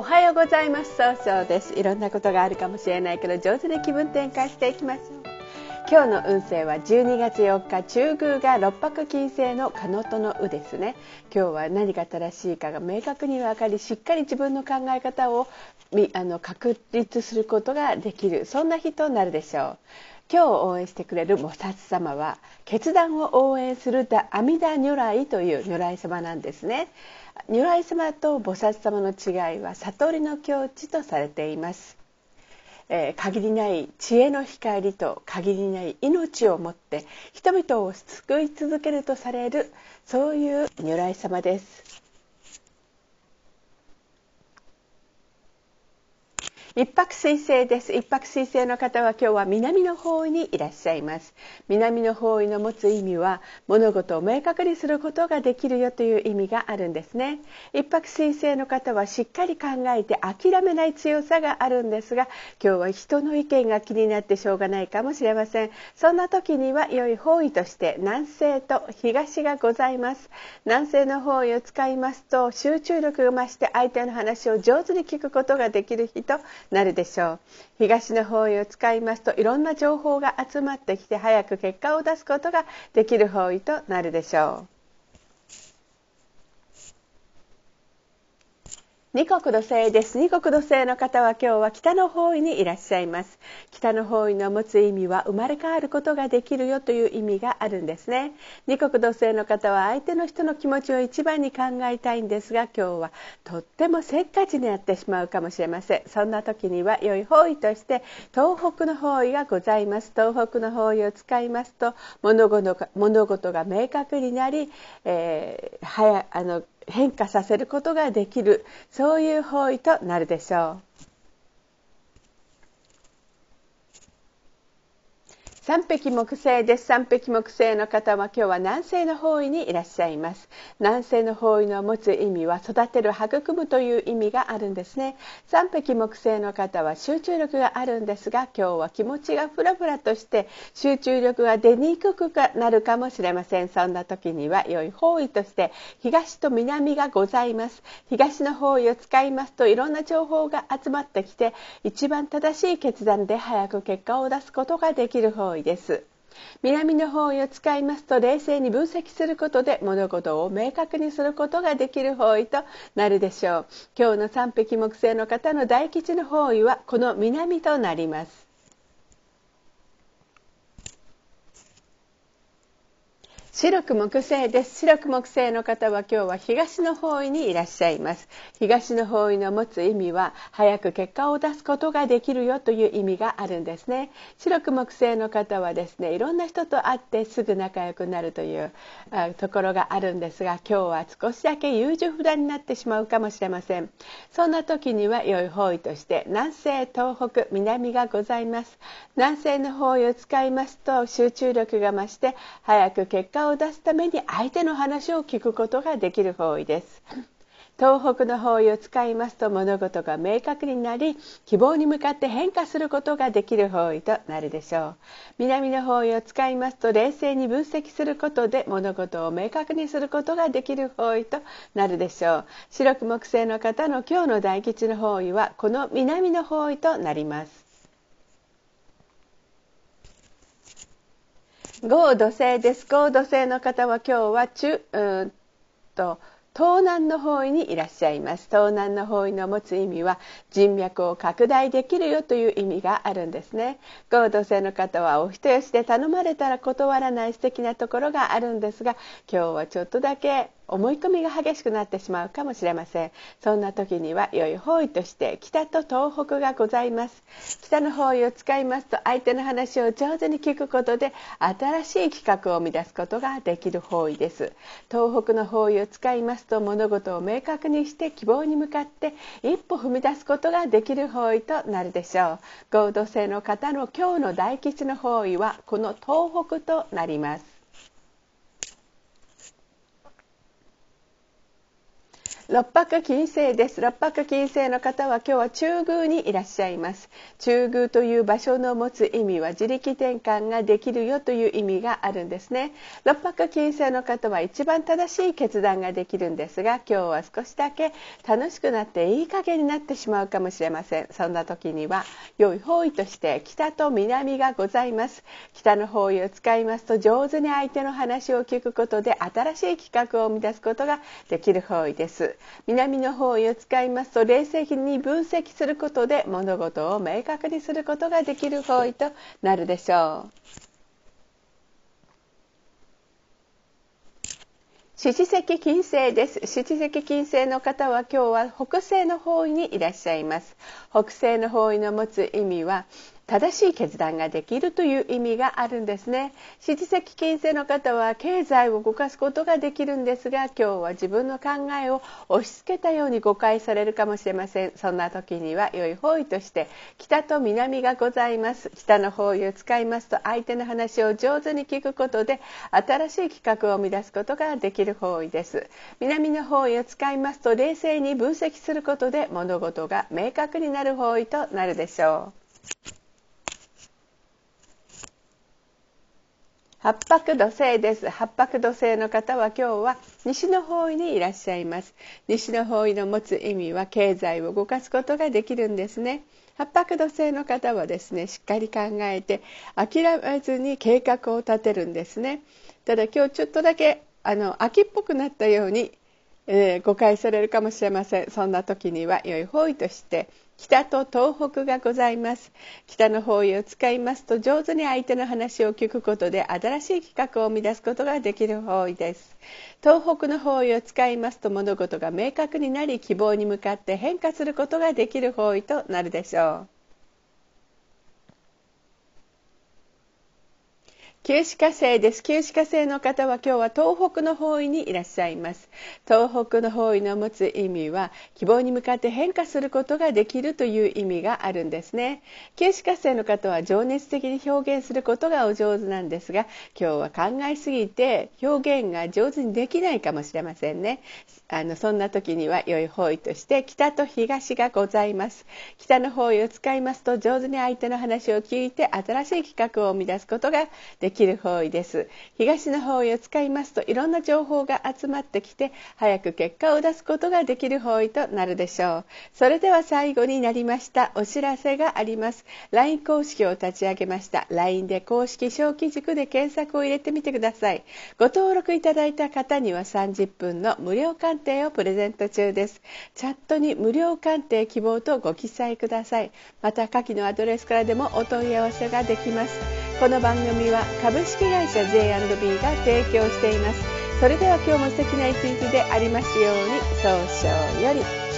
おはようございます。総称です。いろんなことがあるかもしれないけど上手に気分転換していきましょう。今日の運勢は12月4日中宮が六白金星のカノトのうですね。今日は何が正しいかが明確に分かりしっかり自分の考え方をあの確立することができるそんな日となるでしょう。今日応援してくれる菩薩様は決断を応援する阿弥陀如来という如来様なんですね。如来様と菩薩様の違いは悟りの境地とされています、えー、限りない知恵の光と限りない命をもって人々を救い続けるとされるそういう如来様です。一泊水星です。一泊水星の方は今日は南の方位にいらっしゃいます。南の方位の持つ意味は物事を明確にすることができるよという意味があるんですね。一泊水星の方はしっかり考えて諦めない強さがあるんですが今日は人の意見が気になってしょうがないかもしれません。そんな時には良い方位として南西と東がございます。南西の方位を使いますと集中力が増して相手の話を上手に聞くことができる人なるでしょう東の方位を使いますといろんな情報が集まってきて早く結果を出すことができる方位となるでしょう二国土星です。二国土星の方は今日は北の方位にいらっしゃいます。北の方位の持つ意味は生まれ変わることができるよという意味があるんですね。二国土星の方は相手の人の気持ちを一番に考えたいんですが、今日はとってもせっかちになってしまうかもしれません。そんな時には良い方位として東北の方位がございます。東北の方位を使いますと物事が物事が明確になり、えー、はやあの変化させることができるそういう方位となるでしょう。三匹木星です。三匹木星の方は今日は南西の方位にいらっしゃいます。南西の方位の持つ意味は育てる、育むという意味があるんですね。三匹木星の方は集中力があるんですが、今日は気持ちがふらふらとして集中力が出にくくなるかもしれません。そんな時には良い方位として東と南がございます。東の方位を使いますといろんな情報が集まってきて一番正しい決断で早く結果を出すことができる方位です。南の方位を使いますと冷静に分析することで物事を明確にすることができる方位となるでしょう。今日の三匹木星の方の大吉の方位はこの南となります。白く木星です。白く木星の方は今日は東の方位にいらっしゃいます。東の方位の持つ意味は早く結果を出すことができるよという意味があるんですね。白く木星の方はですねいろんな人と会ってすぐ仲良くなるというところがあるんですが今日は少しだけ優柔不断になってしまうかもしれません。そんな時には良い方位として南西東北南がございます。南西の方位を使いますと集中力が増して早く結果をを出すために相手の話を聞くことができる方位です。東北の方位を使いますと物事が明確になり希望に向かって変化することができる方位となるでしょう。南の方位を使いますと冷静に分析することで物事を明確にすることができる方位となるでしょう。白く木星の方の今日の大吉の方位はこの南の方位となります。合土星です。合土星の方は今日は中、うんと、東南の方位にいらっしゃいます東南の方位の持つ意味は人脈を拡大できるよという意味があるんですね合同性の方はお人よしで頼まれたら断らない素敵なところがあるんですが今日はちょっとだけ思い込みが激しくなってしまうかもしれません。そんな時には良い方位として北と東北がございます。北の方位を使いますと相手の話を上手に聞くことで新しい企画を生み出すことができる方位です。東北の方位を使いますと物事を明確にして希望に向かって一歩踏み出すことができる方位となるでしょう。合同性の方の今日の大吉の方位はこの東北となります。六白金星です。六白金星の方は今日は中宮にいらっしゃいます。中宮という場所の持つ意味は自力転換ができるよという意味があるんですね。六白金星の方は一番正しい決断ができるんですが今日は少しだけ楽しくなっていい加減になってしまうかもしれません。そんな時には良い方位として北と南がございます。北の方位を使いますと上手に相手の話を聞くことで新しい企画を生み出すことができる方位です。南の方位を使いますと冷静に分析することで物事を明確にすることができる方位となるでしょう。七石金星です。七石金星の方は今日は北西の方位にいらっしゃいます。北西の方位の持つ意味は正しい決断ができるという意味があるんですね。七石金星の方は経済を動かすことができるんですが今日は自分の考えを押し付けたように誤解されるかもしれません。そんな時には良い方位として北と南がございます。北の方位を使いますと相手の話を上手に聞くことで新しい企画を生み出すことができる方位です。南の方位を使いますと冷静に分析することで物事が明確になる方位となるでしょう。八白土星です。八白土星の方は今日は西の方位にいらっしゃいます。西の方位の持つ意味は経済を動かすことができるんですね。八白土星の方はですねしっかり考えて諦めずに計画を立てるんですね。ただ今日ちょっとだけあの秋っぽくなったように、えー、誤解されるかもしれません。そんな時には良い方位として北と東北がございます。北の方位を使いますと上手に相手の話を聞くことで新しい企画を生み出すことができる方位です。東北の方位を使いますと物事が明確になり希望に向かって変化することができる方位となるでしょう。旧歯科生です。旧歯科生の方は今日は東北の方位にいらっしゃいます。東北の方位の持つ意味は希望に向かって変化することができるという意味があるんですね。旧歯科生の方は情熱的に表現することがお上手なんですが、今日は考えすぎて表現が上手にできないかもしれませんね。あのそんな時には良い方位として北と東がございます。北の方位を使いますと上手に相手の話を聞いて新しい企画を生み出すことができできる方位です。東の方位を使いますといろんな情報が集まってきて早く結果を出すことができる方位となるでしょう。それでは最後になりましたお知らせがあります。LINE 公式を立ち上げました。LINE で公式小規塾で検索を入れてみてください。ご登録いただいた方には30分の無料鑑定をプレゼント中です。チャットに無料鑑定希望とご記載ください。また下記のアドレスからでもお問い合わせができます。この番組は株式会社 J&B が提供しています。それでは今日も素敵な一日でありますように早々より。